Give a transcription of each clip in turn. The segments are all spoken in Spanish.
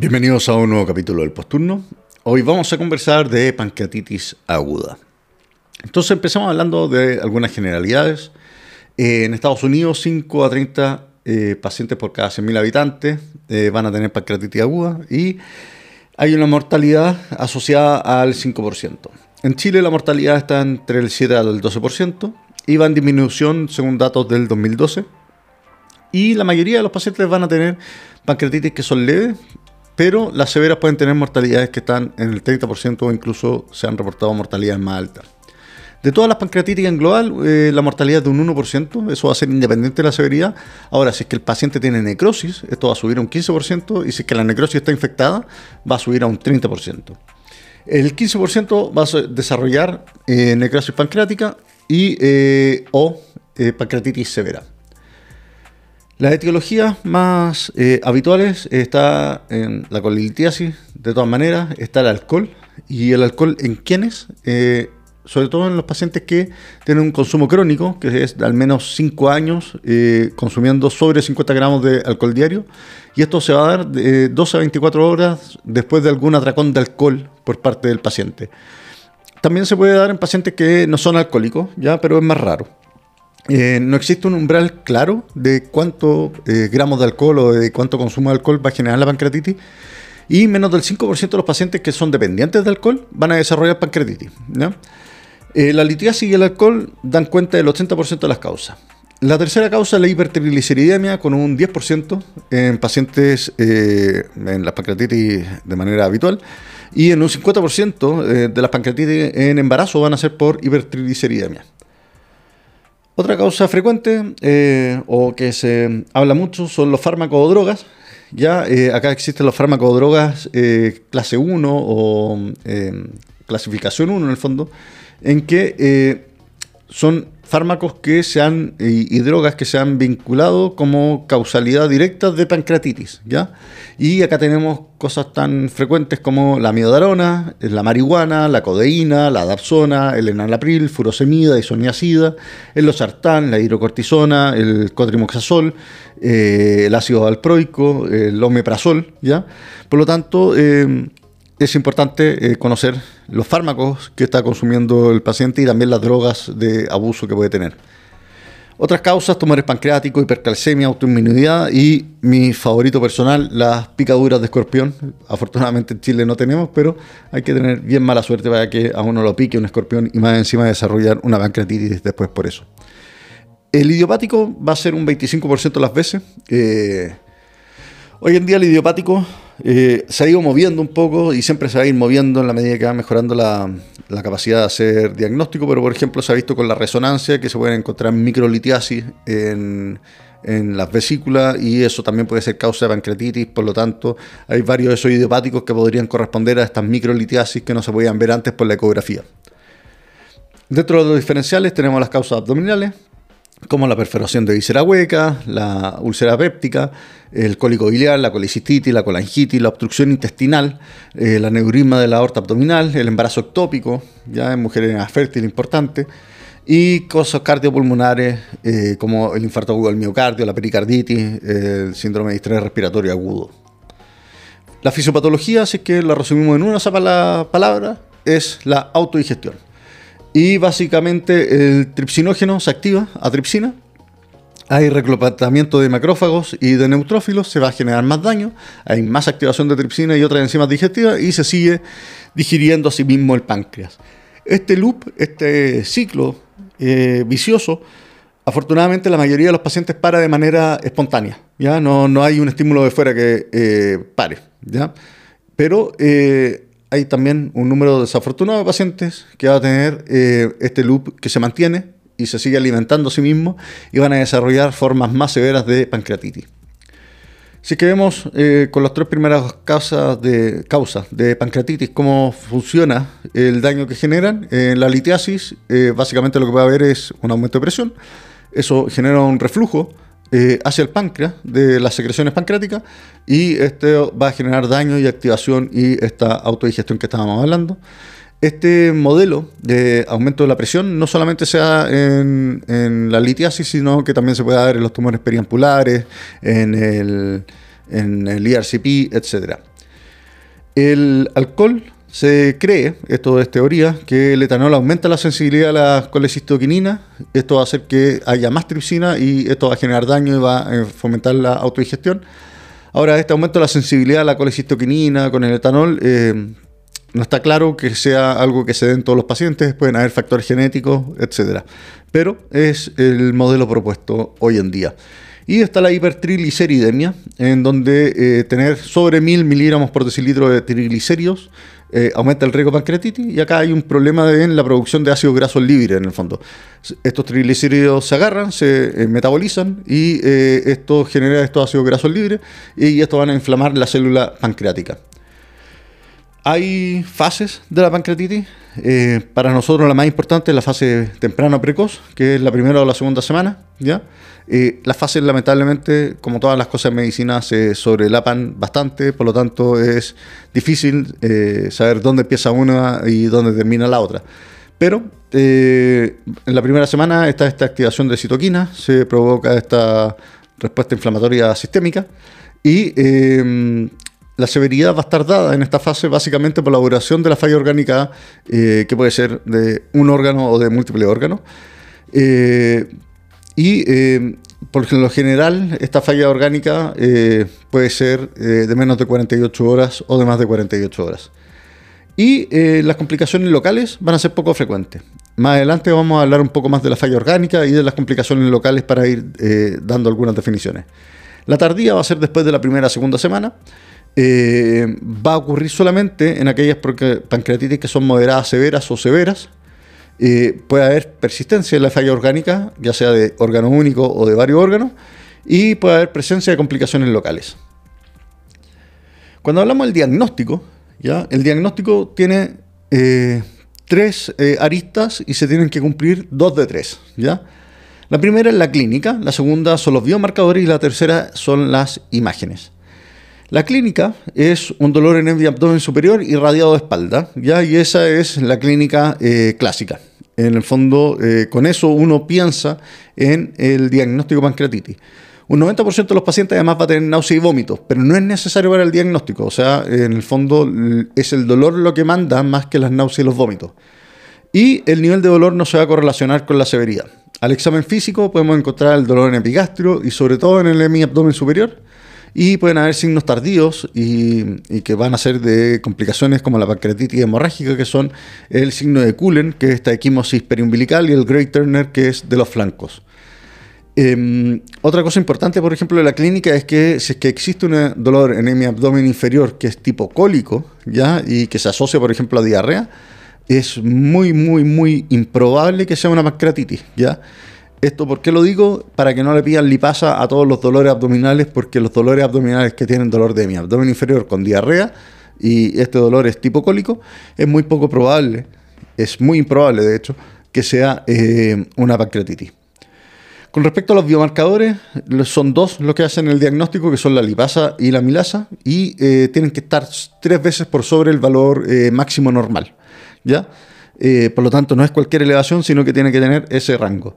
Bienvenidos a un nuevo capítulo del Posturno. Hoy vamos a conversar de pancreatitis aguda. Entonces empezamos hablando de algunas generalidades. Eh, en Estados Unidos, 5 a 30 eh, pacientes por cada 100.000 habitantes eh, van a tener pancreatitis aguda y hay una mortalidad asociada al 5%. En Chile la mortalidad está entre el 7 al 12% y va en disminución según datos del 2012. Y la mayoría de los pacientes van a tener pancreatitis que son leves, pero las severas pueden tener mortalidades que están en el 30% o incluso se han reportado mortalidades más altas. De todas las pancreatitis en global, eh, la mortalidad es de un 1%, eso va a ser independiente de la severidad. Ahora, si es que el paciente tiene necrosis, esto va a subir a un 15%, y si es que la necrosis está infectada, va a subir a un 30%. El 15% va a desarrollar eh, necrosis pancreática y, eh, o pancreatitis severa. Las etiologías más habituales está en la colitiasis, de todas maneras, está el alcohol. ¿Y el alcohol en quiénes? sobre todo en los pacientes que tienen un consumo crónico, que es de al menos 5 años eh, consumiendo sobre 50 gramos de alcohol diario, y esto se va a dar de 12 a 24 horas después de algún atracón de alcohol por parte del paciente. También se puede dar en pacientes que no son alcohólicos, ¿ya? pero es más raro. Eh, no existe un umbral claro de cuántos eh, gramos de alcohol o de cuánto consumo de alcohol va a generar la pancreatitis, y menos del 5% de los pacientes que son dependientes de alcohol van a desarrollar pancreatitis. Eh, la litiasis y el alcohol dan cuenta del 80% de las causas. La tercera causa es la hipertrigliceridemia, con un 10% en pacientes eh, en la pancreatitis de manera habitual, y en un 50% eh, de las pancreatitis en embarazo van a ser por hipertrigliceridemia. Otra causa frecuente o que se habla mucho son los fármacos o drogas. Ya acá existen los fármacos o drogas clase 1 o clasificación 1 en el fondo, en que eh, son fármacos que se han, y, drogas que se han vinculado como causalidad directa de pancreatitis, ¿ya? Y acá tenemos cosas tan frecuentes como la miodarona, la marihuana, la codeína, la dapsona, el enalapril, furosemida, isoniazida, el losartán, la hidrocortisona, el cotrimoxazol, eh, el ácido valproico, el omeprazol, ¿ya? Por lo tanto, eh, es importante conocer los fármacos que está consumiendo el paciente y también las drogas de abuso que puede tener. Otras causas, tumores pancreáticos, hipercalcemia, autoinmunidad y mi favorito personal, las picaduras de escorpión. Afortunadamente en Chile no tenemos, pero hay que tener bien mala suerte para que a uno lo pique un escorpión y más encima desarrollar una pancreatitis después por eso. El idiopático va a ser un 25% de las veces. Eh, hoy en día el idiopático eh, se ha ido moviendo un poco y siempre se va a ir moviendo en la medida que va mejorando la, capacidad de hacer diagnóstico, pero por ejemplo se ha visto con la resonancia que se pueden encontrar microlitiasis en, en las vesículas y eso también puede ser causa de pancreatitis, por lo tanto hay varios de esos idiopáticos que podrían corresponder a estas microlitiasis que no se podían ver antes por la ecografía. Dentro de los diferenciales tenemos las causas abdominales, como la perforación de visera hueca, la úlcera péptica, el cólico biliar, la colicistitis, la colangitis, la obstrucción intestinal, el eh, aneurisma de la aorta abdominal, el embarazo ectópico, ya en mujeres fértil importante, y cosas cardiopulmonares eh, como el infarto agudo del miocardio, la pericarditis, el síndrome de estrés respiratorio agudo. La fisiopatología, si es que la resumimos en una sola palabra, es la autodigestión. Y básicamente el tripsinógeno se activa a tripsina. Hay reclutamiento de macrófagos y de neutrófilos, se va a generar más daño, hay más activación de tripsina y otras enzimas digestivas y se sigue digiriendo a sí mismo el páncreas. Este loop, este ciclo eh, vicioso, afortunadamente la mayoría de los pacientes para de manera espontánea, ¿ya? No, no hay un estímulo de fuera que eh, pare, ¿ya? Pero eh, hay también un número desafortunado de pacientes que va a tener eh, este loop que se mantiene y se sigue alimentando a sí mismo y van a desarrollar formas más severas de pancreatitis. Si que vemos eh, con las tres primeras causas de, pancreatitis cómo funciona el daño que generan, en la litiasis eh, básicamente lo que va a haber es un aumento de presión, eso genera un reflujo, eh, hacia el páncreas de las secreciones pancreáticas y este va a generar daño y activación y esta autodigestión que estábamos hablando. Este modelo de aumento de la presión no solamente se da en, la litiasis, sino que también se puede dar en los tumores periampulares, en el, en el IRCP, etc. El alcohol se cree, esto es teoría, que el etanol aumenta la sensibilidad a la colecistoquinina. Esto va a hacer que haya más tripsina y esto va a generar daño y va a fomentar la autodigestión. Ahora, este aumento de la sensibilidad a la colecistoquinina con el etanol eh, no está claro que sea algo que se dé en todos los pacientes, pueden haber factores genéticos, etc. Pero es el modelo propuesto hoy en día. Y está la hipertrigliceridemia, en donde eh, tener sobre 1000 miligramos por decilitro de triglicéridos eh, aumenta el riesgo de pancreatitis. Y acá hay un problema en la producción de ácidos grasos libres, en el fondo. Estos triglicéridos se agarran, se eh, metabolizan y esto genera estos ácidos grasos libres y esto van a inflamar la célula pancreática. Hay fases de la pancreatitis. para nosotros la más importante es la fase temprana precoz, que es la primera o la segunda semana. ¿ya? Eh, las fases, lamentablemente, como todas las cosas en medicina, se sobrelapan bastante, por lo tanto es difícil eh, saber dónde empieza una y dónde termina la otra. Pero eh, en la primera semana está esta activación de citoquina, se provoca esta respuesta inflamatoria sistémica y la severidad va a estar dada en esta fase básicamente por la duración de la falla orgánica, que puede ser de un órgano o de múltiples órganos. Y eh, por lo general, esta falla orgánica eh, puede ser eh, de menos de 48 horas o de más de 48 horas. Y las complicaciones locales van a ser poco frecuentes. Más adelante vamos a hablar un poco más de la falla orgánica y de las complicaciones locales para ir dando algunas definiciones. La tardía va a ser después de la primera o segunda semana. va a ocurrir solamente en aquellas pancreatitis que son moderadas, severas o severas, puede haber persistencia en la falla orgánica, ya sea de órgano único o de varios órganos, y puede haber presencia de complicaciones locales. Cuando hablamos del diagnóstico, ¿ya? el diagnóstico tiene eh, tres eh, aristas y se tienen que cumplir dos de tres. ¿ya? La primera es la clínica, la segunda son los biomarcadores y la tercera son las imágenes. La clínica es un dolor en el abdomen superior irradiado de espalda, ¿ya? y esa es la clínica eh, clásica. En el fondo, eh, con eso uno piensa en el diagnóstico pancreatitis. Un 90% de los pacientes además va a tener náusea y vómitos, pero no es necesario para el diagnóstico. O sea, en el fondo es el dolor lo que manda más que las náuseas y los vómitos. Y el nivel de dolor no se va a correlacionar con la severidad. Al examen físico podemos encontrar el dolor en epigastrio y sobre todo en el hemiabdomen superior y pueden haber signos tardíos y, que van a ser de complicaciones como la pancreatitis hemorrágica, que son el signo de Cullen, que es esta equimosis periumbilical, y el Gray Turner, que es de los flancos. Em, otra cosa importante, por ejemplo, de la clínica es que si es que existe un dolor en mi abdomen inferior que es tipo cólico, ¿ya? Y que se asocia, por ejemplo, a diarrea, es muy, muy, muy improbable que sea una pancreatitis, ¿ya? Esto, ¿por qué lo digo? Para que no le pidan lipasa a todos los dolores abdominales, porque los dolores abdominales que tienen dolor de mi abdomen inferior con diarrea y este dolor es tipo cólico, es muy poco probable, es muy improbable de hecho, que sea eh, una pancreatitis. Con respecto a los biomarcadores, son dos los que hacen el diagnóstico, que son la lipasa y la milasa, y eh, tienen que estar tres veces por sobre el valor eh, máximo normal. ¿ya? por lo tanto, no es cualquier elevación, sino que tiene que tener ese rango.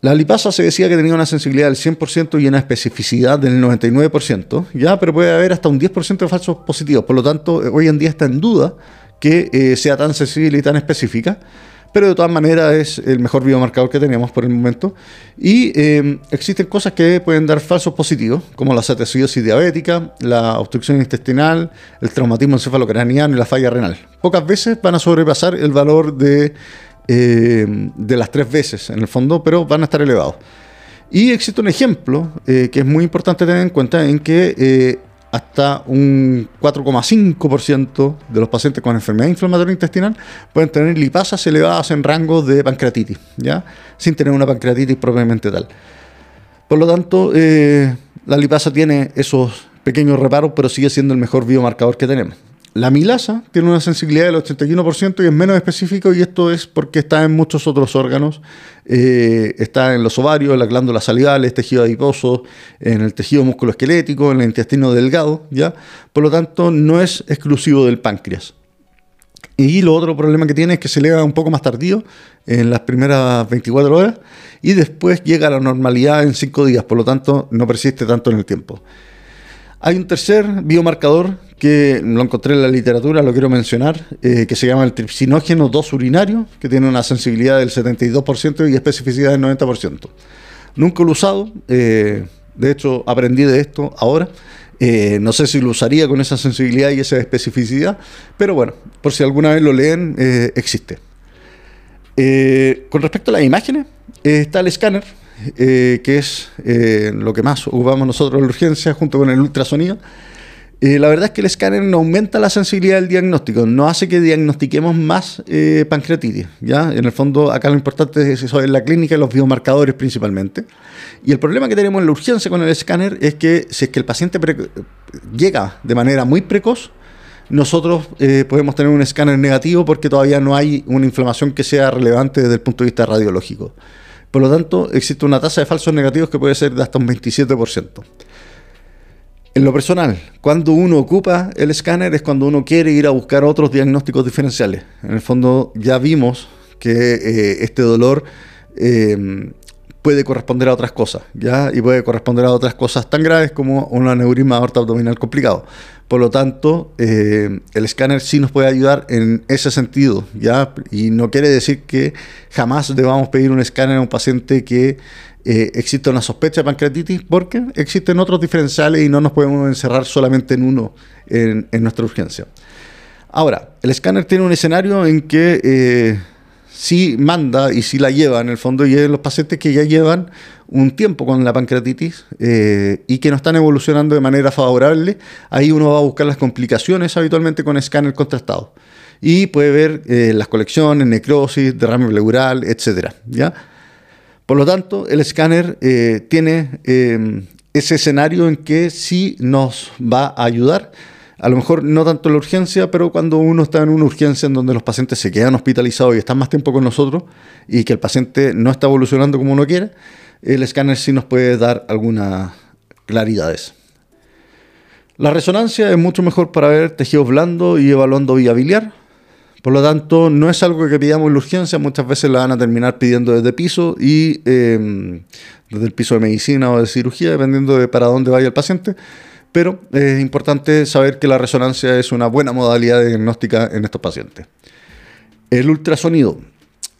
La lipasa se decía que tenía una sensibilidad del 100% y una especificidad del 99%, ya, pero puede haber hasta un 10% de falsos positivos. Por lo tanto, hoy en día está en duda que eh, sea tan sensible y tan específica, pero de todas maneras es el mejor biomarcador que tenemos por el momento. Y eh, existen cosas que pueden dar falsos positivos, como la cetoacidosis diabética, la obstrucción intestinal, el traumatismo encefalocraniano y la falla renal. Pocas veces van a sobrepasar el valor de eh, de las tres veces en el fondo, pero van a estar elevados. Y existe un ejemplo eh, que es muy importante tener en cuenta en que eh, hasta un 4,5% de los pacientes con enfermedad inflamatoria intestinal pueden tener lipasas elevadas en rango de pancreatitis, ¿ya? sin tener una pancreatitis propiamente tal. Por lo tanto, la lipasa tiene esos pequeños reparos, pero sigue siendo el mejor biomarcador que tenemos. La milasa tiene una sensibilidad del 81% y es menos específico y esto es porque está en muchos otros órganos. Eh, está en los ovarios, en las glándulas salivales, tejido adiposo, en el tejido musculoesquelético, en el intestino delgado, ¿ya? Por lo tanto, no es exclusivo del páncreas. Y lo otro problema que tiene es que se eleva un poco más tardío, en las primeras 24 horas, y después llega a la normalidad en 5 días, por lo tanto no persiste tanto en el tiempo. Hay un tercer biomarcador que lo encontré en la literatura, lo quiero mencionar, eh, que se llama el tripsinógeno 2 urinario, que tiene una sensibilidad del 72% y especificidad del 90%. Nunca lo he usado, eh, de hecho aprendí de esto ahora. Eh, no sé si lo usaría con esa sensibilidad y esa especificidad, pero bueno, por si alguna vez lo leen, existe. con respecto a las imágenes, está el escáner, que es lo que más ocupamos nosotros en la urgencia, junto con el ultrasonido. Eh, la verdad es que el escáner no aumenta la sensibilidad del diagnóstico, no hace que diagnostiquemos más eh, pancreatitis. ¿ya? En el fondo, acá lo importante es eso en la clínica y los biomarcadores principalmente. Y el problema que tenemos en la urgencia con el escáner es que si es que el paciente llega de manera muy precoz, nosotros eh, podemos tener un escáner negativo porque todavía no hay una inflamación que sea relevante desde el punto de vista radiológico. Por lo tanto, existe una tasa de falsos negativos que puede ser de hasta un 27%. En lo personal, cuando uno ocupa el escáner es cuando uno quiere ir a buscar otros diagnósticos diferenciales. En el fondo ya vimos que eh, este dolor eh, puede corresponder a otras cosas, ¿ya? Y puede corresponder a otras cosas tan graves como un aneurisma aorta abdominal complicado. Por lo tanto, eh, el escáner sí nos puede ayudar en ese sentido, ¿ya? Y no quiere decir que jamás debamos pedir un escáner a un paciente que eh, existe una sospecha de pancreatitis porque existen otros diferenciales y no nos podemos encerrar solamente en uno en, nuestra urgencia. Ahora, el escáner tiene un escenario en que eh, sí manda y sí la lleva en el fondo y los pacientes que ya llevan un tiempo con la pancreatitis eh, y que no están evolucionando de manera favorable, ahí uno va a buscar las complicaciones habitualmente con escáner contrastado y puede ver las colecciones, necrosis, derrame pleural, etcétera, ¿ya? Por lo tanto, el escáner eh, tiene eh, ese escenario en que sí nos va a ayudar. A lo mejor no tanto la urgencia, pero cuando uno está en una urgencia en donde los pacientes se quedan hospitalizados y están más tiempo con nosotros y que el paciente no está evolucionando como uno quiere, el escáner sí nos puede dar algunas claridades. La resonancia es mucho mejor para ver tejidos blandos y evaluando vía biliar. Por lo tanto, no es algo que pidamos en la urgencia, muchas veces la van a terminar pidiendo desde piso y em, desde el piso de medicina o de cirugía, dependiendo de para dónde vaya el paciente. Pero es importante saber que la resonancia es una buena modalidad de diagnóstica en estos pacientes. El ultrasonido,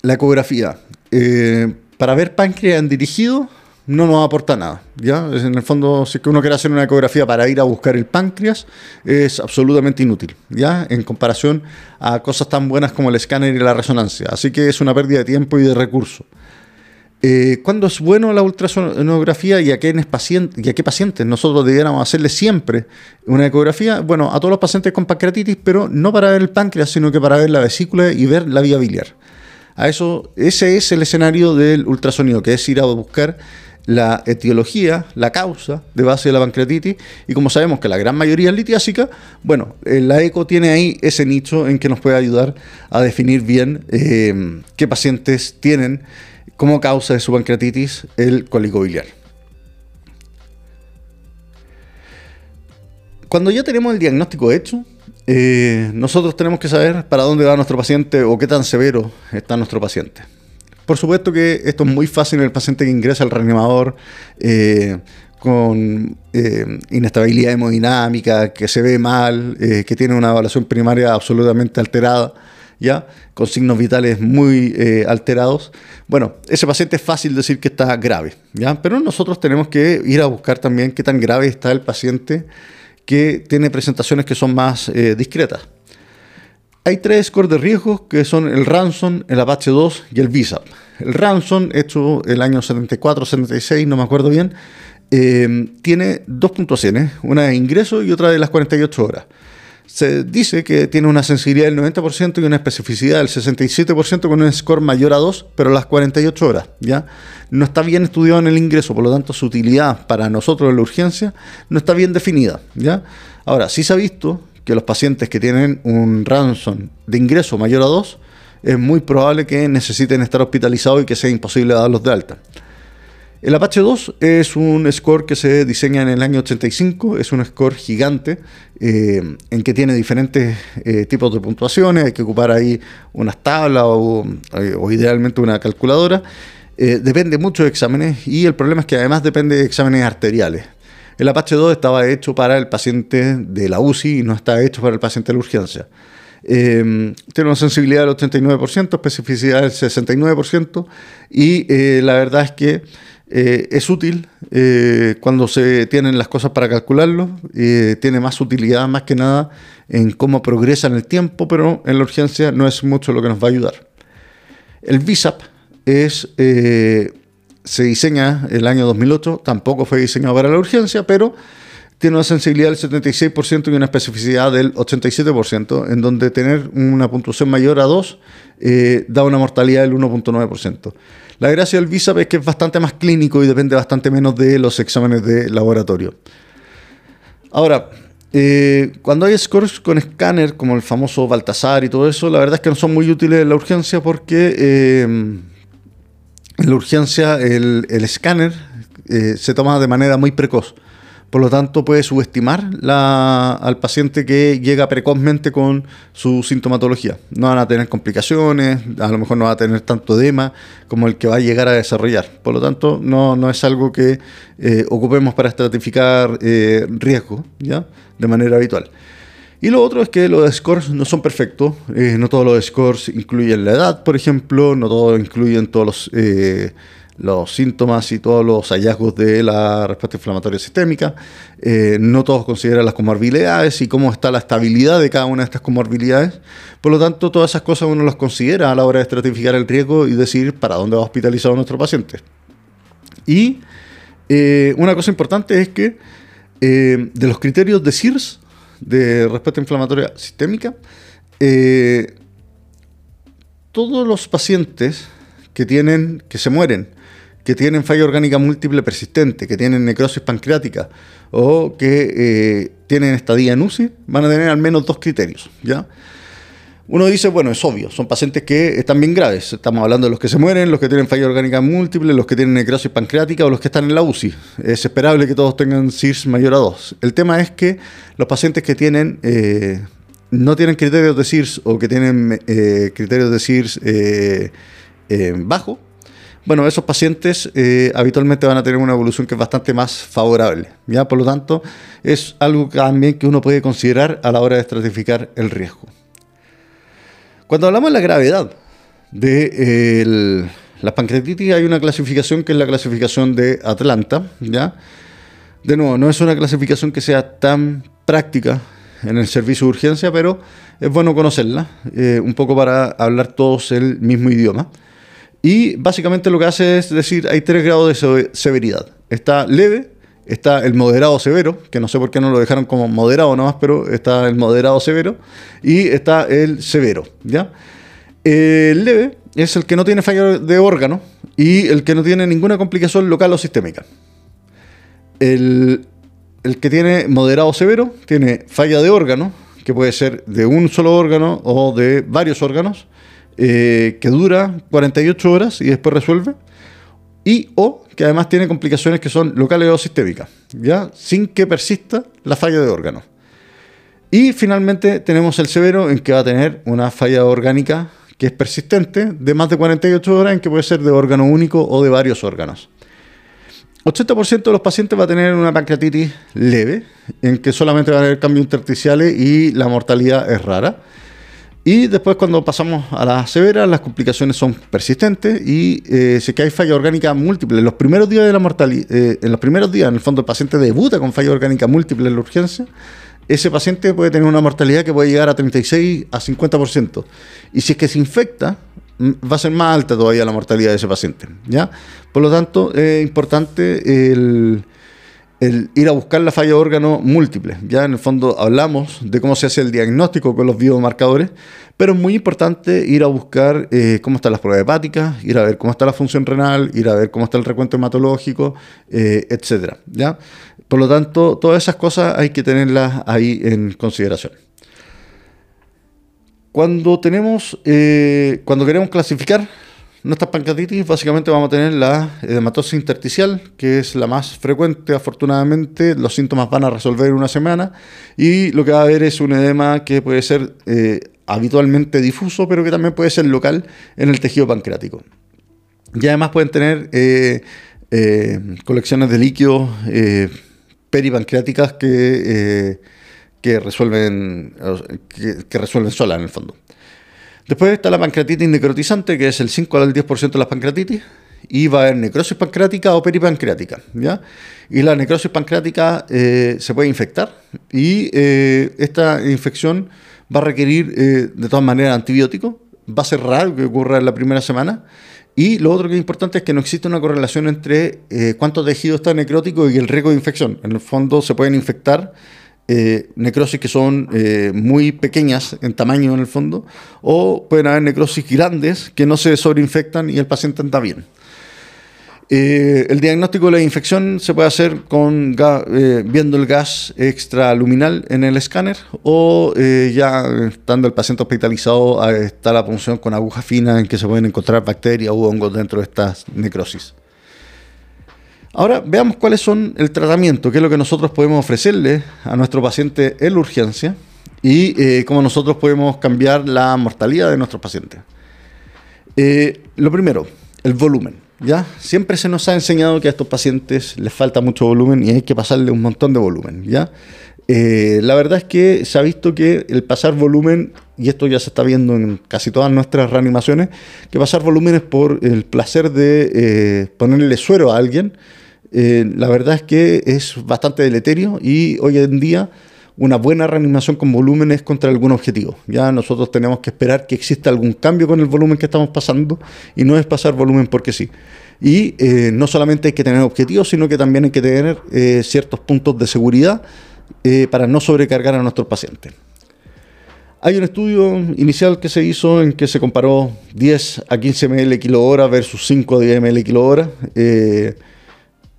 la ecografía. Eh, para ver páncreas en dirigido, no nos aporta nada. ¿ya? En el fondo, si uno quiere hacer una ecografía para ir a buscar el páncreas, es absolutamente inútil, ¿ya? en comparación a cosas tan buenas como el escáner y la resonancia. Así que es una pérdida de tiempo y de recursos. Eh, ¿Cuándo es bueno la ultrasonografía y a, qué pacientes nosotros debiéramos hacerle siempre una ecografía? Bueno, a todos los pacientes con pancreatitis, pero no para ver el páncreas, sino que para ver la vesícula y ver la vía biliar. A eso, ese es el escenario del ultrasonido, que es ir a buscar la etiología, la causa de base de la pancreatitis, y como sabemos que la gran mayoría es litiásica, bueno, eh, la ECO tiene ahí ese nicho en que nos puede ayudar a definir bien eh, qué pacientes tienen como causa de su pancreatitis el cólico biliar. Cuando ya tenemos el diagnóstico hecho, eh, nosotros tenemos que saber para dónde va nuestro paciente o qué tan severo está nuestro paciente. Por supuesto que esto es muy fácil en el paciente que ingresa al reanimador eh, con eh, inestabilidad hemodinámica, que se ve mal, que tiene una evaluación primaria absolutamente alterada, ¿ya? con signos vitales muy alterados. Bueno, ese paciente es fácil decir que está grave, ¿ya? pero nosotros tenemos que ir a buscar también qué tan grave está el paciente que tiene presentaciones que son más discretas. Hay tres scores de riesgo que son el Ransom, el Apache 2 y el Visa. El Ransom, hecho el año 74, 76, no me acuerdo bien, eh, tiene dos puntuaciones, una de ingreso y otra de las 48 horas. Se dice que tiene una sensibilidad del 90% y una especificidad del 67% con un score mayor a 2, pero las 48 horas, ¿ya? No está bien estudiado en el ingreso, por lo tanto su utilidad para nosotros en la urgencia no está bien definida, ¿ya? Ahora, sí se ha visto que los pacientes que tienen un ransom de ingreso mayor a 2, es muy probable que necesiten estar hospitalizados y que sea imposible darlos de alta. El Apache 2 es un score que se diseña en el año 85, es un score gigante eh, en que tiene diferentes eh, tipos de puntuaciones, hay que ocupar ahí unas tablas o, eh, idealmente una calculadora. depende mucho de exámenes y el problema es que además depende de exámenes arteriales. El Apache 2 estaba hecho para el paciente de la UCI y no está hecho para el paciente de la urgencia. Eh, tiene una sensibilidad del 89%, especificidad del 69% y eh, la verdad es que eh, es útil cuando se tienen las cosas para calcularlo, tiene más utilidad más que nada en cómo progresa en el tiempo, pero en la urgencia no es mucho lo que nos va a ayudar. El VISAP es, se diseña el año 2008, tampoco fue diseñado para la urgencia, pero tiene una sensibilidad del 76% y una especificidad del 87%, en donde tener una puntuación mayor a 2 eh, da una mortalidad del 1.9%. La gracia del VISAP es que es bastante más clínico y depende bastante menos de los exámenes de laboratorio. Ahora, eh, cuando hay scores con escáner, como el famoso Baltasar y todo eso, la verdad es que no son muy útiles en la urgencia porque eh, en la urgencia el escáner se toma de manera muy precoz. Por lo tanto, puede subestimar al paciente que llega precozmente con su sintomatología. No van a tener complicaciones, a lo mejor no va a tener tanto edema como el que va a llegar a desarrollar. Por lo tanto, no, es algo que eh, ocupemos para estratificar eh, riesgo ¿ya? de manera habitual. Y lo otro es que los scores no son perfectos. Eh, no todos los scores incluyen la edad, por ejemplo. No todos incluyen todos los los síntomas y todos los hallazgos de la respuesta inflamatoria sistémica. Eh, no todos consideran las comorbilidades y cómo está la estabilidad de cada una de estas comorbilidades. Por lo tanto, todas esas cosas uno las considera a la hora de estratificar el riesgo y decir para dónde va hospitalizado nuestro paciente. Y eh, una cosa importante es que eh, de los criterios de CIRS, de respuesta inflamatoria sistémica, todos los pacientes que tienen, que se mueren que tienen falla orgánica múltiple persistente, que tienen necrosis pancreática o que eh, tienen estadía en UCI, van a tener al menos dos criterios. ¿ya? Uno dice, bueno, es obvio, son pacientes que están bien graves. Estamos hablando de los que se mueren, los que tienen falla orgánica múltiple, los que tienen necrosis pancreática o los que están en la UCI. Es esperable que todos tengan CIRS mayor a 2. El tema es que los pacientes que tienen, eh, no tienen criterios de CIRS o que tienen eh, criterios de CIRS bajo, bueno, esos pacientes eh, habitualmente van a tener una evolución que es bastante más favorable. ¿ya? Por lo tanto, es algo también que uno puede considerar a la hora de estratificar el riesgo. Cuando hablamos de la gravedad de la pancreatitis, hay una clasificación que es la clasificación de Atlanta. ¿ya? De nuevo, no es una clasificación que sea tan práctica en el servicio de urgencia, pero es bueno conocerla, eh, un poco para hablar todos el mismo idioma. Y básicamente lo que hace es decir, hay tres grados de severidad. Está leve, está el moderado severo, que no sé por qué no lo dejaron como moderado nomás, pero está el moderado severo, y está el severo, ¿ya? El leve es el que no tiene fallo de órgano y el que no tiene ninguna complicación local o sistémica. El, el que tiene moderado severo tiene falla de órgano, que puede ser de un solo órgano o de varios órganos, eh, que dura 48 horas y después resuelve, y o que además tiene complicaciones que son locales o sistémicas, ¿ya? sin que persista la falla de órgano. Y finalmente tenemos el severo en que va a tener una falla orgánica que es persistente de más de 48 horas en que puede ser de órgano único o de varios órganos. 80% de los pacientes va a tener una pancreatitis leve, en que solamente va a haber cambios intersticiales y la mortalidad es rara. Y después cuando pasamos a las severas, las complicaciones son persistentes y eh, que hay falla orgánica múltiple. En los primeros días de la mortalidad, eh, en los primeros días, en el fondo, el paciente debuta con falla orgánica múltiple en la urgencia, ese paciente puede tener una mortalidad que puede llegar a 36 a 50%. Y si es que se infecta, va a ser más alta todavía la mortalidad de ese paciente. ¿ya? Por lo tanto, es importante el el ir a buscar la falla de órgano múltiple. Ya en el fondo hablamos de cómo se hace el diagnóstico con los biomarcadores, pero es muy importante ir a buscar eh, cómo están las pruebas hepáticas, ir a ver cómo está la función renal, ir a ver cómo está el recuento hematológico, eh, etc. ¿ya? Por lo tanto, todas esas cosas hay que tenerlas ahí en consideración. Cuando tenemos, eh, cuando queremos clasificar nuestras pancreatitis básicamente vamos a tener la edematosis intersticial, que es la más frecuente, afortunadamente. Los síntomas van a resolver en una semana y lo que va a haber es un edema que puede ser eh, habitualmente difuso, pero que también puede ser local en el tejido pancreático. Y además pueden tener eh, eh, colecciones de líquidos peripancreáticas que, que resuelven, que, resuelven solas en el fondo. Después está la pancreatitis necrotizante, que es el 5 al 10% de las pancreatitis, y va a haber necrosis pancreática o peripancreática. ¿ya? Y la necrosis pancreática se puede infectar, y esta infección va a requerir de todas maneras antibióticos, va a ser raro que ocurra en la primera semana, y lo otro que es importante es que no existe una correlación entre eh, cuánto tejido está necrótico y el riesgo de infección. En el fondo se pueden infectar eh, necrosis que son eh, muy pequeñas en tamaño en el fondo, o pueden haber necrosis grandes que no se sobreinfectan y el paciente anda bien. Eh, el diagnóstico de la infección se puede hacer con eh, viendo el gas extraluminal en el escáner o ya estando el paciente hospitalizado está la punción con aguja fina en que se pueden encontrar bacterias u hongos dentro de estas necrosis. Ahora veamos cuáles son el tratamiento, qué es lo que nosotros podemos ofrecerle a nuestro paciente en la urgencia y cómo nosotros podemos cambiar la mortalidad de nuestros pacientes. lo primero, el volumen. ¿ya? Siempre se nos ha enseñado que a estos pacientes les falta mucho volumen y hay que pasarle un montón de volumen, ¿ya? Eh, la verdad es que se ha visto que el pasar volumen, y esto ya se está viendo en casi todas nuestras reanimaciones, que pasar volumen es por el placer de eh, ponerle suero a alguien, eh, la verdad es que es bastante deleterio y hoy en día una buena reanimación con volumen es contra algún objetivo. Ya nosotros tenemos que esperar que exista algún cambio con el volumen que estamos pasando y no es pasar volumen porque sí. Y eh, no solamente hay que tener objetivos, sino que también hay que tener eh, ciertos puntos de seguridad para no sobrecargar a nuestros pacientes. Hay un estudio inicial que se hizo en que se comparó 10 a 15 ml kilo hora versus 5 a 10 ml kilo hora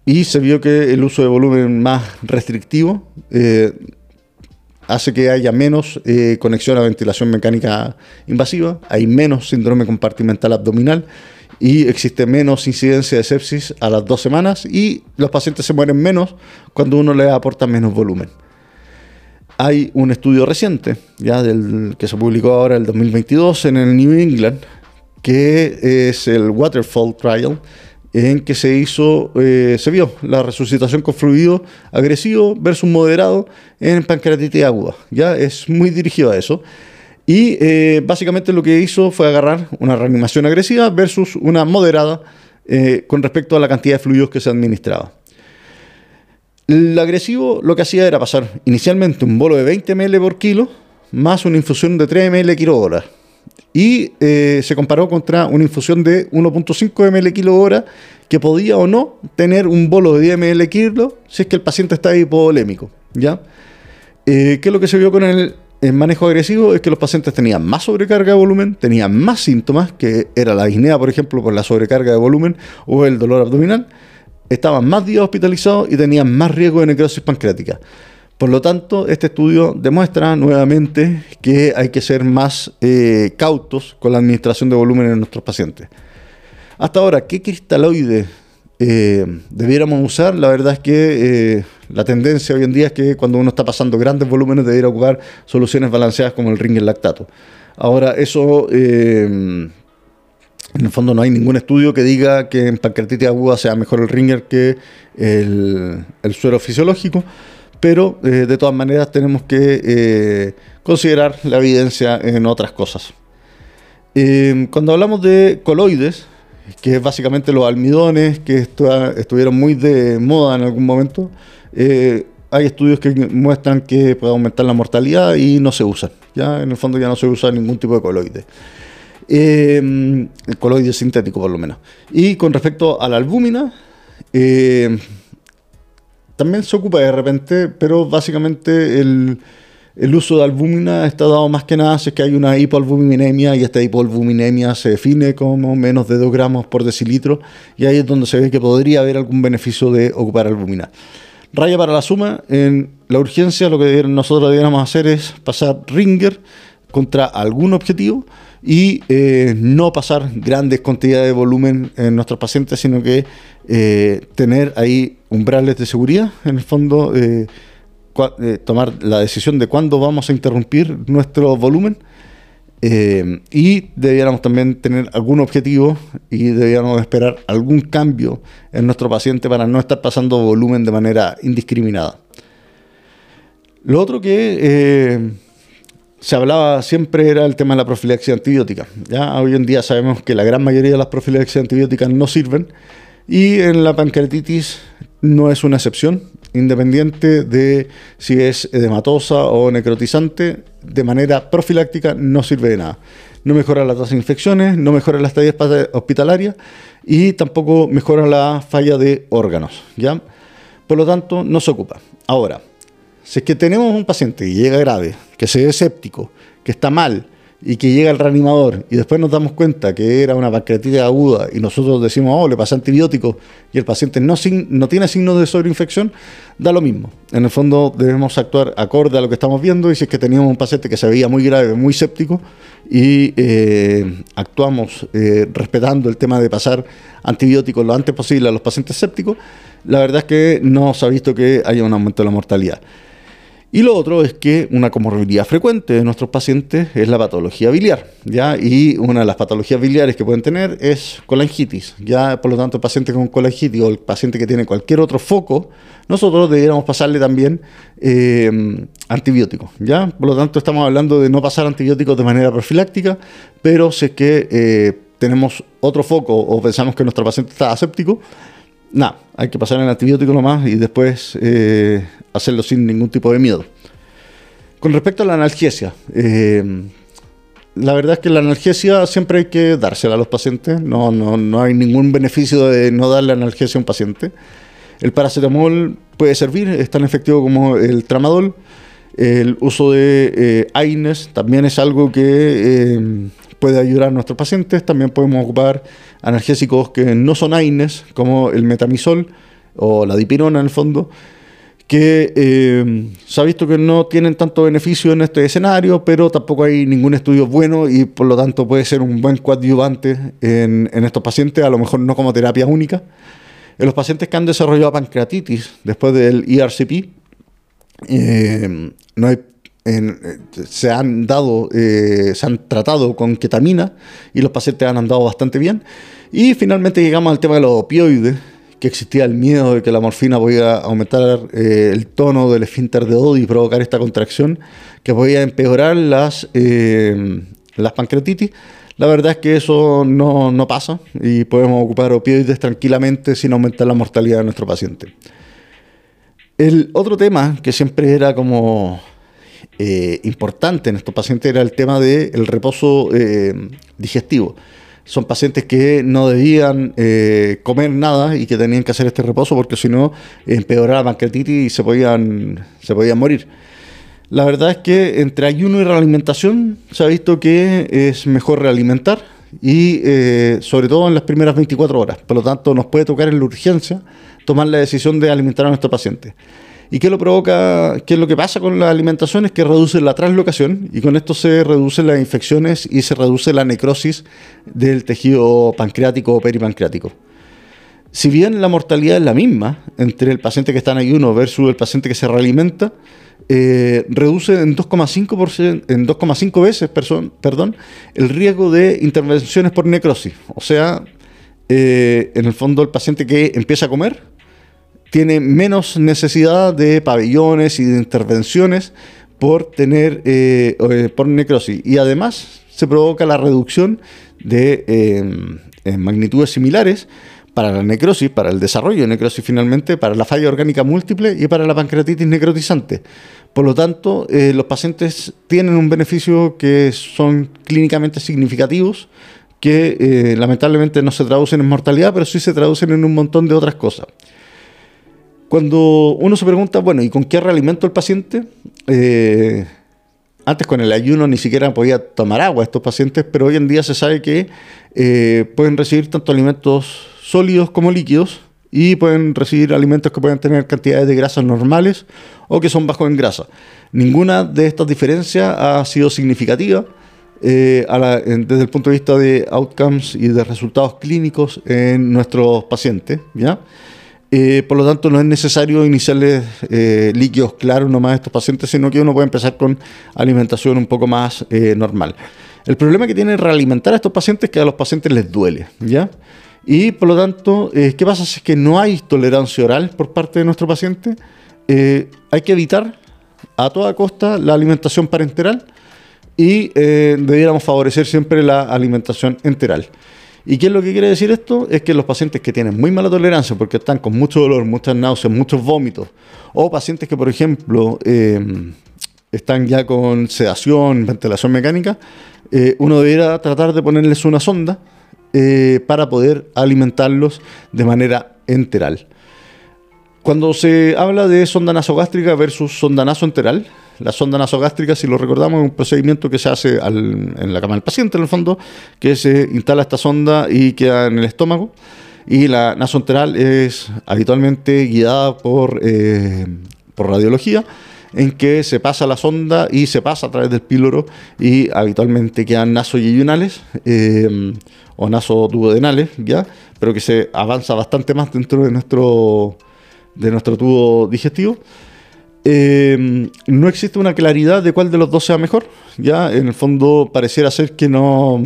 y se vio que el uso de volumen más restrictivo hace que haya menos eh, conexión a ventilación mecánica invasiva, hay menos síndrome compartimental abdominal y existe menos incidencia de sepsis a las dos semanas y los pacientes se mueren menos cuando uno le aporta menos volumen. Hay un estudio reciente, ya del, que se publicó ahora el 2022 en el New England, que es el Waterfall Trial, en que se hizo, eh, se vio la resucitación con fluido agresivo versus moderado en pancreatitis aguda. Ya es muy dirigido a eso. Y eh, básicamente lo que hizo fue agarrar una reanimación agresiva versus una moderada eh, con respecto a la cantidad de fluidos que se administraba. El agresivo lo que hacía era pasar inicialmente un bolo de 20 ml por kilo más una infusión de 3 ml kilo hora y eh, se comparó contra una infusión de 1.5 ml kilo hora que podía o no tener un bolo de 10 ml kilo si es que el paciente está hipovolémico. ¿ya? Eh, ¿Qué es lo que se vio con el, manejo agresivo? Es que los pacientes tenían más sobrecarga de volumen, tenían más síntomas, que era la disnea, por ejemplo, por la sobrecarga de volumen o el dolor abdominal, estaban más días hospitalizados y tenían más riesgo de necrosis pancreática. Por lo tanto, este estudio demuestra nuevamente que hay que ser más eh, cautos con la administración de volumen en nuestros pacientes. Hasta ahora, ¿qué cristaloide eh, debiéramos usar? La verdad es que eh, la tendencia hoy en día es que cuando uno está pasando grandes volúmenes debiera ocupar soluciones balanceadas como el ringer lactato. Ahora, eso en el fondo no hay ningún estudio que diga que en pancreatitis aguda sea mejor el ringer que el suero fisiológico pero eh, de todas maneras tenemos que eh, considerar la evidencia en otras cosas. Eh, cuando hablamos de coloides, que es básicamente los almidones que estuvieron muy de moda en algún momento, hay estudios que muestran que puede aumentar la mortalidad y no se usan. Ya en el fondo ya no se usa ningún tipo de coloide. el coloide sintético por lo menos. Y con respecto a la albúmina, también se ocupa de repente, pero básicamente el, uso de albúmina está dado más que nada si es que hay una hipoalbuminemia y esta hipoalbuminemia se define como menos de 2 gramos por decilitro y ahí es donde se ve que podría haber algún beneficio de ocupar albúmina. Raya para la suma, en la urgencia lo que nosotros deberíamos hacer es pasar ringer contra algún objetivo y eh, no pasar grandes cantidades de volumen en nuestros pacientes, sino que eh, tener ahí umbrales de seguridad, en el fondo eh, tomar la decisión de cuándo vamos a interrumpir nuestro volumen Eh, y debiéramos también tener algún objetivo y debiéramos esperar algún cambio en nuestro paciente para no estar pasando volumen de manera indiscriminada. Lo otro que eh, se hablaba siempre era el tema de la profilaxis antibiótica. ¿ya? Hoy en día sabemos que la gran mayoría de las profilaxis antibióticas no sirven y en la pancreatitis no es una excepción, independiente de si es edematosa o necrotizante, de manera profiláctica no sirve de nada. No mejora la tasa de infecciones, no mejora la estadía hospitalaria y tampoco mejora la falla de órganos. ¿ya? Por lo tanto, no se ocupa. Ahora, si es que tenemos un paciente que llega grave, que se ve escéptico, que está mal y que llega al reanimador y después nos damos cuenta que era una pancreatitis aguda y nosotros decimos, oh, le pasa antibiótico y el paciente no, no tiene signos de sobreinfección, da lo mismo. En el fondo debemos actuar acorde a lo que estamos viendo y si es que teníamos un paciente que se veía muy grave, muy séptico y eh, actuamos eh, respetando el tema de pasar antibióticos lo antes posible a los pacientes sépticos, la verdad es que no se ha visto que haya un aumento de la mortalidad. Y lo otro es que una comorbilidad frecuente de nuestros pacientes es la patología biliar, ¿ya? Y una de las patologías biliares que pueden tener es colangitis, ¿ya? Por lo tanto, el paciente con colangitis o el paciente que tiene cualquier otro foco, nosotros debiéramos pasarle también eh, antibióticos, ¿ya? Por lo tanto, estamos hablando de no pasar antibióticos de manera profiláctica, pero si es que eh, tenemos otro foco o pensamos que nuestro paciente está aséptico, nada, hay que pasar el antibiótico nomás y después eh, hacerlo sin ningún tipo de miedo. Con respecto a la analgesia, eh, la verdad es que la analgesia siempre hay que dársela a los pacientes, no, no, no hay ningún beneficio de no darle analgesia a un paciente. El paracetamol puede servir, es tan efectivo como el tramadol. El uso de eh, AINES también es algo que puede ayudar a nuestros pacientes. También podemos ocupar analgésicos que no son AINES, como el metamisol o la dipirona en el fondo, que eh, se ha visto que no tienen tanto beneficio en este escenario, pero tampoco hay ningún estudio bueno y por lo tanto puede ser un buen coadyuvante en, estos pacientes, a lo mejor no como terapia única. En los pacientes que han desarrollado pancreatitis después del ERCP, eh, no hay se han dado, eh, se han tratado con ketamina y los pacientes han andado bastante bien. Y finalmente llegamos al tema de los opioides, que existía el miedo de que la morfina podía aumentar eh, el tono del esfínter de Oddi y provocar esta contracción que podía empeorar las, eh, las pancreatitis. La verdad es que eso no, no pasa y podemos ocupar opioides tranquilamente sin aumentar la mortalidad de nuestro paciente. El otro tema que siempre era como eh, importante en estos pacientes era el tema del reposo eh, digestivo. Son pacientes que no debían eh, comer nada y que tenían que hacer este reposo porque si no empeoraba la pancreatitis y se podían, se podían morir. La verdad es que entre ayuno y realimentación se ha visto que es mejor realimentar y sobre todo en las primeras 24 horas. Por lo tanto, nos puede tocar en la urgencia tomar la decisión de alimentar a nuestro paciente. ¿Y qué lo provoca? ¿Qué es lo que pasa con la alimentación? Es que reduce la translocación y con esto se reducen las infecciones y se reduce la necrosis del tejido pancreático o peripancreático. Si bien la mortalidad es la misma entre el paciente que está en ayuno versus el paciente que se realimenta, eh, reduce en 2,5 en 2,5 veces perdón, el riesgo de intervenciones por necrosis. O sea, eh, en el fondo el paciente que empieza a comer tiene menos necesidad de pabellones y de intervenciones por tener eh, eh, por necrosis y además se provoca la reducción de eh, magnitudes similares para la necrosis, para el desarrollo de necrosis finalmente, para la falla orgánica múltiple y para la pancreatitis necrotizante. Por lo tanto, los pacientes tienen un beneficio que son clínicamente significativos, que lamentablemente no se traducen en mortalidad, pero sí se traducen en un montón de otras cosas. Cuando uno se pregunta, bueno, ¿y con qué realimento el paciente? Eh, antes con el ayuno ni siquiera podía tomar agua estos pacientes, pero hoy en día se sabe que eh, pueden recibir tanto alimentos sólidos como líquidos y pueden recibir alimentos que pueden tener cantidades de grasas normales o que son bajos en grasa. Ninguna de estas diferencias ha sido significativa eh, desde el punto de vista de outcomes y de resultados clínicos en nuestros pacientes. ¿ya? Eh, por lo tanto, no es necesario iniciarles eh, líquidos claros nomás a estos pacientes, sino que uno puede empezar con alimentación un poco más eh, normal. El problema que tiene realimentar a estos pacientes es que a los pacientes les duele, ¿ya? Y por lo tanto, eh, ¿qué pasa si es que no hay tolerancia oral por parte de nuestro paciente? Eh, hay que evitar a toda costa la alimentación parenteral y eh, debiéramos favorecer siempre la alimentación enteral. ¿Y qué es lo que quiere decir esto? Es que los pacientes que tienen muy mala tolerancia porque están con mucho dolor, muchas náuseas, muchos vómitos, o pacientes que, por ejemplo, están ya con sedación, ventilación mecánica, uno debiera tratar de ponerles una sonda eh, para poder alimentarlos de manera enteral. Cuando se habla de sonda nasogástrica versus sonda nasoenteral, la sonda nasogástrica, si lo recordamos, es un procedimiento que se hace en la cama del paciente, en el fondo, que se instala esta sonda y queda en el estómago. Y la nasoenteral es habitualmente guiada por, eh, por radiología, en que se pasa la sonda y se pasa a través del píloro y habitualmente quedan nasoyeyunales. Eh, o nasoduodenales, ¿ya? Pero que se avanza bastante más dentro de nuestro, de nuestro tubo digestivo. Eh, no existe una claridad de cuál de los dos sea mejor. Ya en el fondo pareciera ser que no,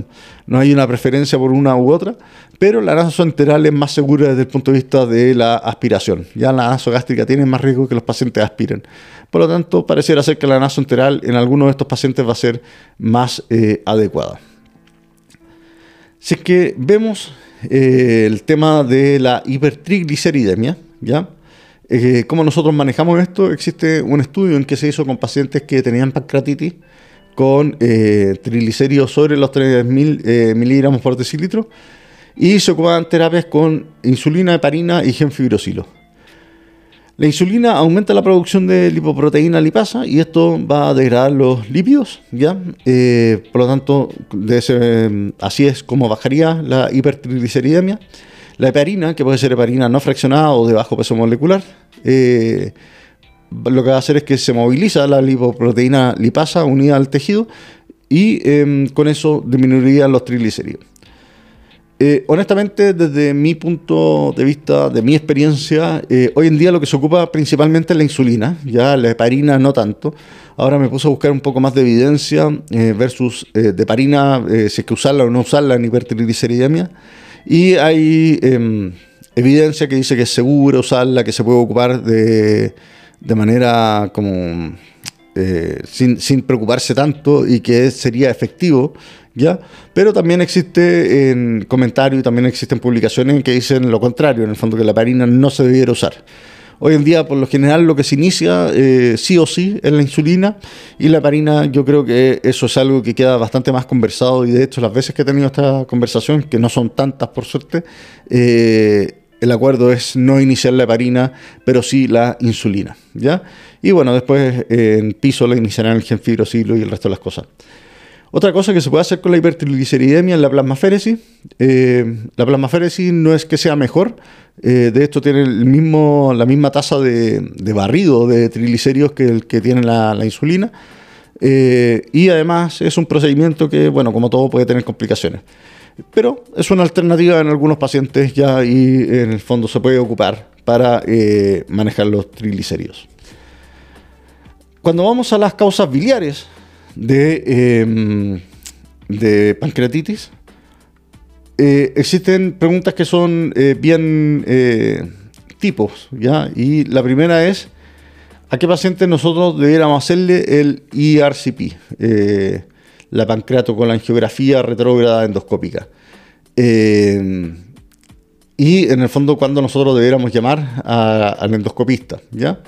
no hay una preferencia por una u otra, pero la nasoenteral es más segura desde el punto de vista de la aspiración. Ya la nasogástrica tiene más riesgo que los pacientes aspiren. Por lo tanto, pareciera ser que la nasoenteral en algunos de estos pacientes va a ser más eh, adecuada. Si es que vemos eh, el tema de la hipertrigliceridemia, ¿ya? Eh, ¿Cómo nosotros manejamos esto? Existe un estudio en que se hizo con pacientes que tenían pancreatitis con eh, triglicéridos sobre los 3.000 eh, miligramos por decilitro y se ocupaban terapias con insulina, heparina y genfibrosilo. La insulina aumenta la producción de lipoproteína lipasa y esto va a degradar los lípidos, ¿ya? Eh, por lo tanto, así es como bajaría la hipertrigliceridemia. La heparina, que puede ser heparina no fraccionada o de bajo peso molecular, eh, lo que va a hacer es que se moviliza la lipoproteína lipasa unida al tejido y em, con eso disminuirían los triglicéridos. Eh, honestamente, desde mi punto de vista, de mi experiencia, eh, hoy en día lo que se ocupa principalmente es la insulina, ya la heparina no tanto. Ahora me puse a buscar un poco más de evidencia eh, versus de heparina, si es que usarla o no usarla en hipertrigliceridemia. Y hay em, evidencia que dice que es seguro usarla, que se puede ocupar de, de manera como sin, sin preocuparse tanto y que sería efectivo ¿ya? Pero también existe en comentarios y también existen publicaciones que dicen lo contrario, en el fondo que la heparina no se debiera usar. Hoy en día, por lo general, lo que se inicia eh, sí o sí es la insulina y la heparina, yo creo que eso es algo que queda bastante más conversado y de hecho las veces que he tenido esta conversación, que no son tantas por suerte, eh, el acuerdo es no iniciar la heparina, pero sí la insulina, ¿ya? Y bueno, después eh, en piso le iniciarán el genfibrosilo y el resto de las cosas. Otra cosa que se puede hacer con la hipertrigliceridemia es la plasmaféresis. Eh, la plasmaféresis no es que sea mejor, eh, de hecho tiene la misma tasa de, barrido de triglicéridos que el que tiene la, insulina. Eh, y además es un procedimiento que, bueno, como todo puede tener complicaciones. Pero es una alternativa en algunos pacientes ya y en el fondo se puede ocupar para manejar los triglicéridos. Cuando vamos a las causas biliares, de, em, de pancreatitis, eh, existen preguntas que son eh, bien eh, tipos, ¿ya? Y la primera es, ¿a qué paciente nosotros debiéramos hacerle el IRCP? con la angiografía retrógrada endoscópica. Em, y en el fondo, cuando nosotros debiéramos llamar al endoscopista, ¿ya?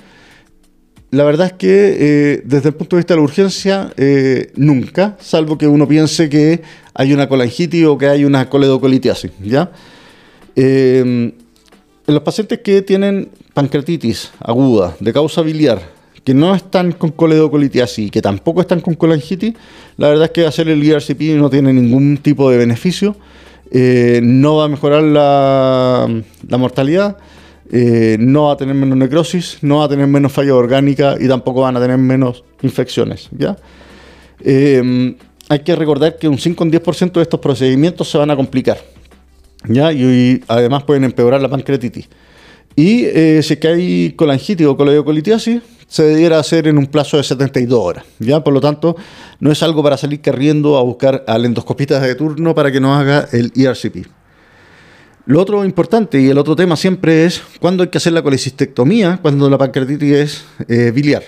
La verdad es que eh, desde el punto de vista de la urgencia, eh, nunca, salvo que uno piense que hay una colangitis o que hay una coledocolitiasis, ¿ya? Eh, en los pacientes que tienen pancreatitis aguda de causa biliar, que no están con coledocolitiasis y que tampoco están con colangitis, la verdad es que hacer el IRCP no tiene ningún tipo de beneficio, no va a mejorar la mortalidad eh, no va a tener menos necrosis, no va a tener menos falla orgánica y tampoco van a tener menos infecciones. ¿ya? Eh, hay que recordar que un 5 o un 10% de estos procedimientos se van a complicar. ¿ya? Y, además pueden empeorar la pancreatitis. Y si es que hay colangitis o coleocolitiasis, se debiera hacer en un plazo de 72 horas. ¿ya? Por lo tanto, no es algo para salir corriendo a buscar al endoscopista de turno para que nos haga el ERCP. Lo otro importante y el otro tema siempre es cuándo hay que hacer la colecistectomía cuando la pancreatitis es eh, biliar.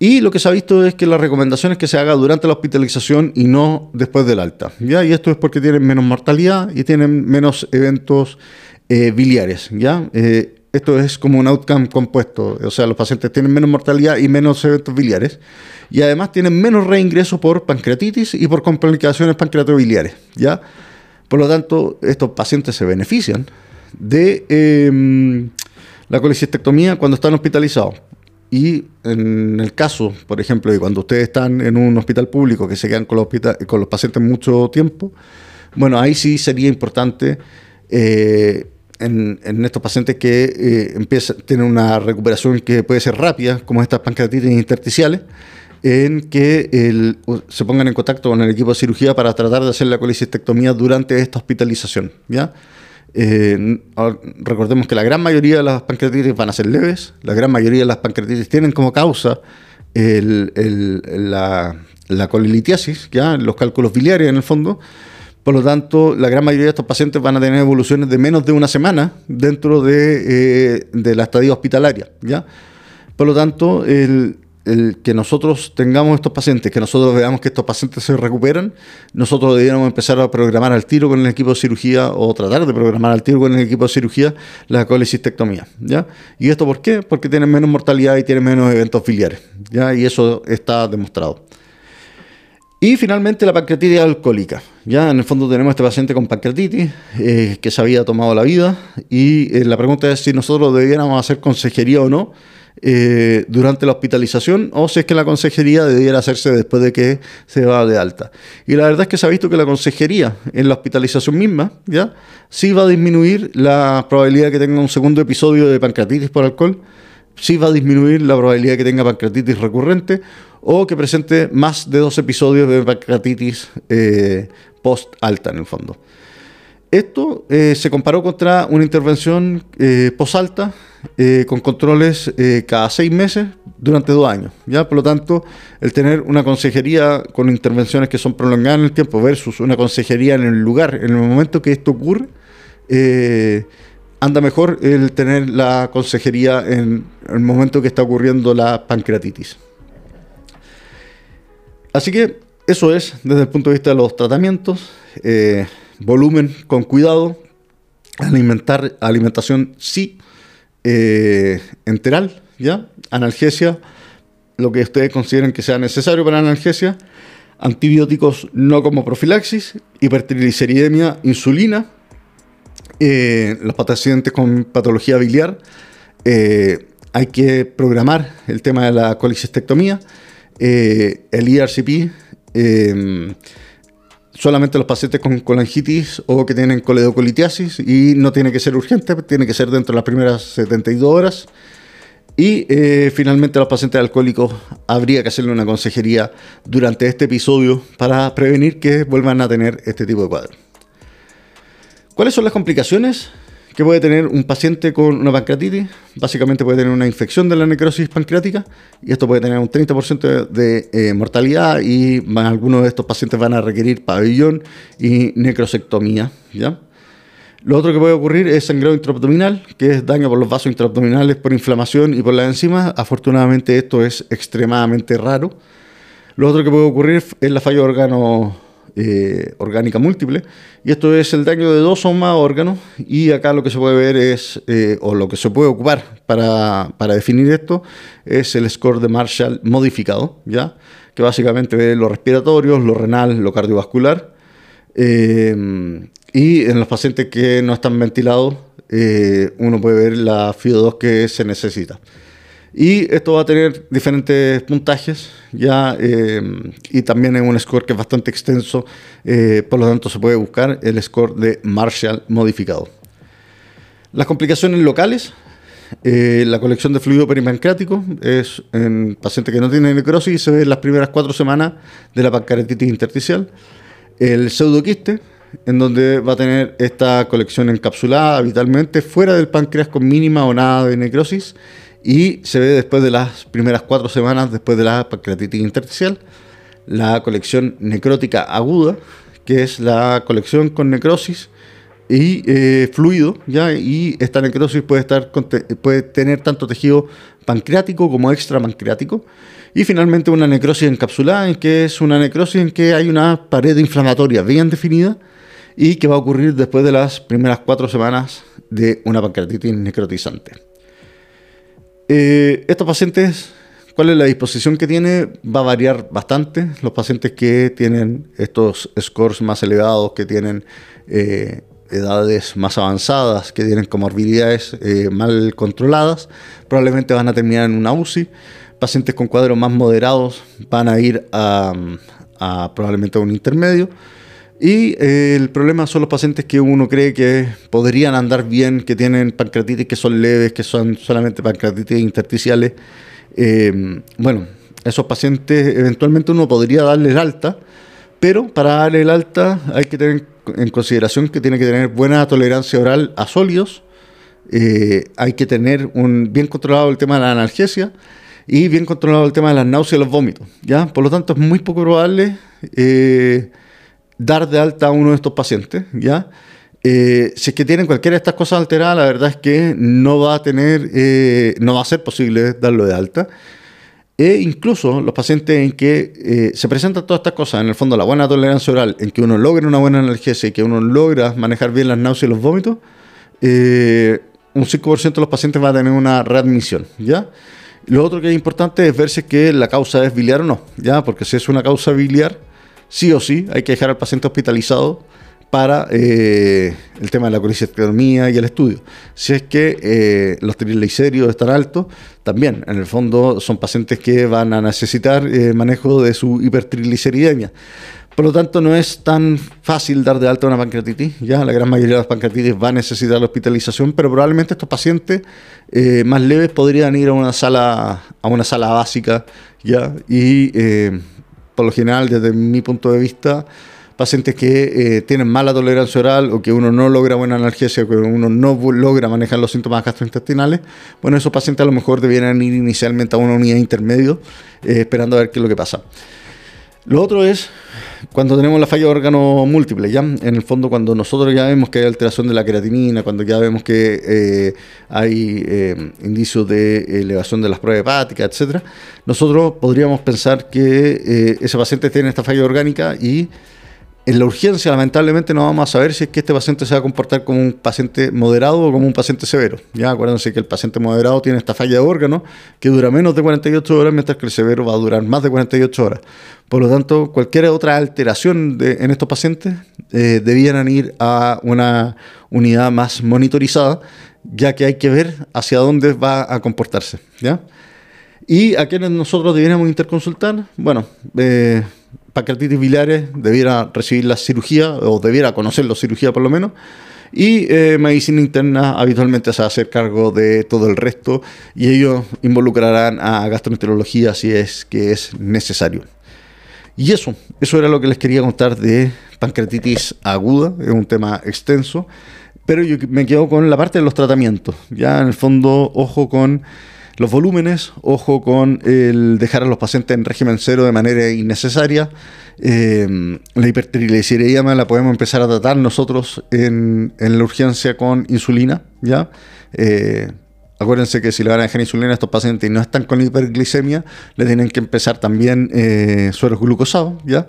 Y lo que se ha visto es que la recomendación es que se haga durante la hospitalización y no después del alta. ¿ya? Y esto es porque tienen menos mortalidad y tienen menos eventos eh, biliares. ¿ya? Eh, esto es como un outcome compuesto, o sea, los pacientes tienen menos mortalidad y menos eventos biliares, y además tienen menos reingreso por pancreatitis y por complicaciones pancreatobiliares, ¿ya? Por lo tanto, estos pacientes se benefician de em, la colecistectomía cuando están hospitalizados. Y en el caso, por ejemplo, de cuando ustedes están en un hospital público que se quedan con los, pacientes mucho tiempo, bueno, ahí sí sería importante eh, en, estos pacientes que eh, empiezan, tienen una recuperación que puede ser rápida, como estas pancreatitis intersticiales, en que se pongan en contacto con el equipo de cirugía para tratar de hacer la colecistectomía durante esta hospitalización. ¿ya? Eh, recordemos que la gran mayoría de las pancreatitis van a ser leves, la gran mayoría de las pancreatitis tienen como causa la, la colilitiasis, ¿ya? los cálculos biliares en el fondo, por lo tanto, la gran mayoría de estos pacientes van a tener evoluciones de menos de una semana dentro de, eh, la estadía hospitalaria. ¿ya? Por lo tanto, el, que nosotros tengamos estos pacientes, que nosotros veamos que estos pacientes se recuperan, nosotros deberíamos empezar a programar al tiro con el equipo de cirugía o tratar de programar al tiro con el equipo de cirugía la colecistectomía. ¿ya? ¿Y esto por qué? Porque tienen menos mortalidad y tienen menos eventos filiares. ¿ya? Y eso está demostrado. Y finalmente la pancreatitis alcohólica. Ya en el fondo tenemos este paciente con pancreatitis eh, que se había tomado la vida y eh, la pregunta es si nosotros debiéramos hacer consejería o no eh, durante la hospitalización o si es que la consejería debiera hacerse después de que se va de alta. Y la verdad es que se ha visto que la consejería en la hospitalización misma ya sí va a disminuir la probabilidad de que tenga un segundo episodio de pancreatitis por alcohol, sí va a disminuir la probabilidad de que tenga pancreatitis recurrente o que presente más de dos episodios de pancreatitis eh, post-alta en el fondo. Esto eh, se comparó contra una intervención eh, post-alta con controles cada seis meses durante dos años. ¿ya? Por lo tanto, el tener una consejería con intervenciones que son prolongadas en el tiempo versus una consejería en el lugar, en el momento que esto ocurre, anda mejor el tener la consejería en el momento que está ocurriendo la pancreatitis. Así que eso es desde el punto de vista de los tratamientos. Eh, volumen con cuidado. Alimentar, alimentación sí. Eh, enteral, ¿ya? Analgesia, lo que ustedes consideren que sea necesario para analgesia. Antibióticos no como profilaxis. Hipertrigliceridemia, insulina. Eh, los pacientes con patología biliar. hay que programar el tema de la colicistectomía eh, el ERCP, em, solamente los pacientes con colangitis o que tienen coledocolitiasis y no tiene que ser urgente, tiene que ser dentro de las primeras 72 horas. Y eh, finalmente a los pacientes alcohólicos habría que hacerle una consejería durante este episodio para prevenir que vuelvan a tener este tipo de cuadro. ¿Cuáles son las complicaciones? Que puede tener un paciente con una pancreatitis, básicamente puede tener una infección de la necrosis pancreática y esto puede tener un 30% de eh, mortalidad y algunos de estos pacientes van a requerir pabellón y necrosectomía. ¿ya? Lo otro que puede ocurrir es sangrado intraabdominal, que es daño por los vasos intraabdominales por inflamación y por las enzimas. Afortunadamente esto es extremadamente raro. Lo otro que puede ocurrir es la falla de órgano eh, orgánica múltiple. Y esto es el daño de dos o más órganos. Y acá lo que se puede ver es, eh, o lo que se puede ocupar para, definir esto, es el score de Marshall modificado, ¿ya? que básicamente ve lo respiratorio, lo renal, lo cardiovascular. Eh, y en los pacientes que no están ventilados, uno puede ver la FIO2 que se necesita. Y esto va a tener diferentes puntajes ya eh, y también es un score que es bastante extenso, eh, por lo tanto se puede buscar el score de Marshall modificado. Las complicaciones locales, eh, la colección de fluido peripancreático es en pacientes que no tienen necrosis se ve en las primeras cuatro semanas de la pancreatitis intersticial. El pseudoquiste, en donde va a tener esta colección encapsulada habitualmente fuera del páncreas con mínima o nada de necrosis y se ve después de las primeras cuatro semanas después de la pancreatitis intersticial la colección necrótica aguda, que es la colección con necrosis y eh, fluido, ¿ya? y esta necrosis puede, estar, puede tener tanto tejido pancreático como extrapancreático. Y finalmente una necrosis encapsulada, en que es una necrosis en que hay una pared inflamatoria bien definida y que va a ocurrir después de las primeras cuatro semanas de una pancreatitis necrotizante. Eh, estos pacientes ¿Cuál es la disposición que tiene? Va a variar bastante. Los pacientes que tienen estos scores más elevados, que tienen eh, edades más avanzadas, que tienen comorbilidades eh, mal controladas, probablemente van a terminar en una UCI. Pacientes con cuadros más moderados van a ir a, probablemente a un intermedio. Y eh, el problema son los pacientes que uno cree que podrían andar bien, que tienen pancreatitis que son leves, que son solamente pancreatitis intersticiales eh, bueno, esos pacientes eventualmente uno podría darle el alta, pero para darle el alta hay que tener en consideración que tiene que tener buena tolerancia oral a sólidos, eh, hay que tener un, bien controlado el tema de la analgesia y bien controlado el tema de las náuseas y los vómitos. ¿ya? Por lo tanto, es muy poco probable eh, dar de alta a uno de estos pacientes. ¿ya? Eh, si es que tienen cualquiera de estas cosas alteradas, la verdad es que no va a tener, eh, no va a ser posible darlo de alta. E incluso los pacientes en que eh, se presentan todas estas cosas, en el fondo la buena tolerancia oral, en que uno logra una buena analgesia y que uno logra manejar bien las náuseas y los vómitos, un 5% de los pacientes va a tener una readmisión, ¿ya? Lo otro que es importante es ver si es que la causa es biliar o no, ¿ya? Porque si es una causa biliar, sí o sí hay que dejar al paciente hospitalizado para eh, el tema de la colicectomía y el estudio. Si es que eh, los triglicéridos están altos, también en el fondo son pacientes que van a necesitar eh, manejo de su hipertrigliceridemia. Por lo tanto, no es tan fácil dar de alta una pancreatitis. Ya la gran mayoría de las pancreatitis va a necesitar la hospitalización, pero probablemente estos pacientes más leves podrían ir a una sala, a una sala básica, ya y por lo general, desde mi punto de vista, pacientes que eh, tienen mala tolerancia oral o que uno no logra buena analgesia o que uno no logra manejar los síntomas gastrointestinales, bueno, esos pacientes a lo mejor debieran ir inicialmente a una unidad intermedio eh, esperando a ver qué es lo que pasa. Lo otro es cuando tenemos la falla de órgano múltiple, ya en el fondo cuando nosotros ya vemos que hay alteración de la creatinina, cuando ya vemos que eh, hay indicios de elevación de las pruebas hepáticas, etcétera, nosotros podríamos pensar que ese paciente tiene esta falla orgánica y en la urgencia, lamentablemente, no vamos a saber si es que este paciente se va a comportar como un paciente moderado o como un paciente severo. Ya acuérdense que el paciente moderado tiene esta falla de órgano que dura menos de 48 horas, mientras que el severo va a durar más de 48 horas. Por lo tanto, cualquier otra alteración en estos pacientes eh, debieran ir a una unidad más monitorizada, ya que hay que ver hacia dónde va a comportarse. ¿ya? ¿Y a quienes nosotros debiéramos interconsultar? Bueno, eh, pancreatitis biliares debiera recibir la cirugía o debiera conocer la cirugía por lo menos. Y eh, medicina interna habitualmente se va a hacer cargo de todo el resto y ellos involucrarán a gastroenterología si es que es necesario. Y eso, eso era lo que les quería contar de pancreatitis aguda, es un tema extenso, pero yo me quedo con la parte de los tratamientos. Ya en el fondo, ojo con los volúmenes, ojo con el dejar a los pacientes en régimen cero de manera innecesaria. Eh, la hipertrigliceridemia la podemos empezar a tratar nosotros en, la urgencia con insulina, ¿ya? Eh, acuérdense que si le van a dejar insulina a estos pacientes y no están con hiperglicemia, le tienen que empezar también eh, sueros glucosados, ¿ya?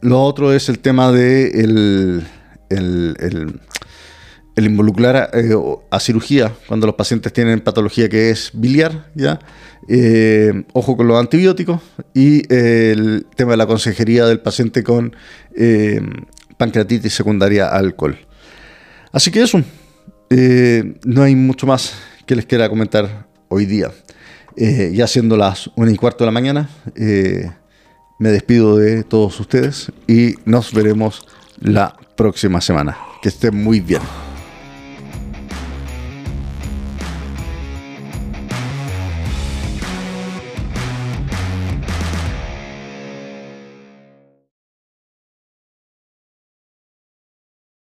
lo otro es el tema de el el involucrar eh, a, cirugía cuando los pacientes tienen patología que es biliar, ¿ya? Eh, ojo con los antibióticos y eh, el tema de la consejería del paciente con pancreatitis secundaria al alcohol. Así que eso, no hay mucho más que les quiera comentar hoy día. ya siendo las una y cuarto de la mañana, me despido de todos ustedes y nos veremos la próxima semana. Que estén muy bien.